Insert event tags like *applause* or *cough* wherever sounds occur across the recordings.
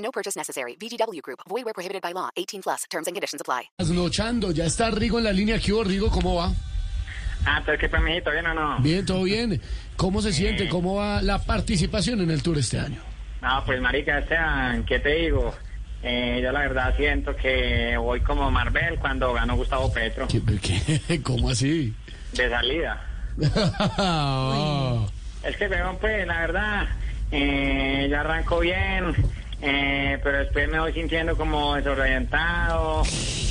No purchase necessary. VGW Group. Void where prohibited by law. 18 plus. Terms and conditions apply. Trasnochando, ya está Rigo en la línea. ¿Qué hubo, Rigo? ¿Cómo va? Ah, pero qué pues, mijito, ¿bien o no? Bien, todo bien. ¿Cómo se siente? ¿Cómo va la participación en el Tour este año? No, pues marica, Esteban, ¿qué te digo? Eh, yo la verdad siento que voy como Marvel cuando ganó Gustavo Petro. ¿Qué, qué? *laughs* ¿Cómo así? De salida. *laughs* Es que, pues, la verdad, eh, yo arranco bien, eh, pero después me voy sintiendo como desorientado,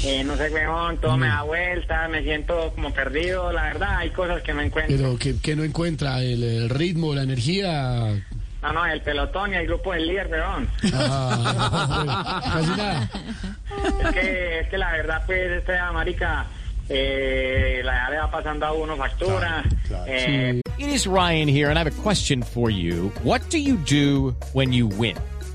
eh, no sé, weón, todo me da vuelta, me siento como perdido, la verdad, hay cosas que no encuentro. Pero que, que no encuentra el, el ritmo, la energía. No, no, el pelotón y el grupo del líder, weón. Ah, *laughs* casi nada. Es que, es que la verdad, pues, esta marica, eh, la edad le va pasando a uno factura. eh, It is Ryan here, and I have a question for you. What do you do when you win?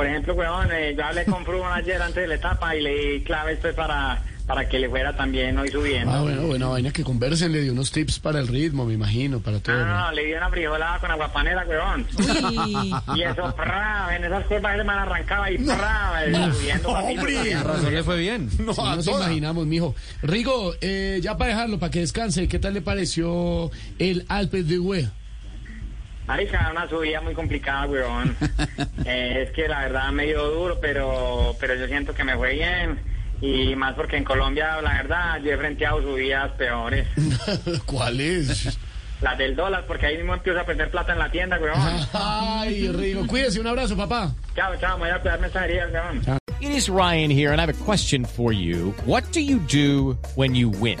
por ejemplo, weón, eh, yo hablé con Fruman ayer antes de la etapa y le di claves pues para, para que le fuera también hoy subiendo. Ah, bueno, buena vaina que conversen, le dio unos tips para el ritmo, me imagino, para todo. No, no, ¿no? no, le di una frijolada con aguapanela, weón. *laughs* Y eso, prrra, en esas curvas él me la arrancaba y prrra, eh, subiendo papito, subiendo. le fue bien. No, nos imaginamos, mijo. Rigo, eh, ya para dejarlo, para que descanse, ¿qué tal le pareció el Alpes de Hue? Marica, una subida muy complicada, weón. *laughs* Eh, es que la verdad me dio duro, pero, pero yo siento que me fue bien. Y más porque en Colombia, la verdad, yo he frenteado subidas peores. *laughs* ¿Cuál es? Las del dólar, porque ahí mismo empiezo a perder plata en la tienda, weón. *laughs* Ay, Rigo, cuídese, un abrazo, papá. Chao, chao, me voy a cuidar mensajerías, weón. It is Ryan here, and I have a question for you. What do you do when you win?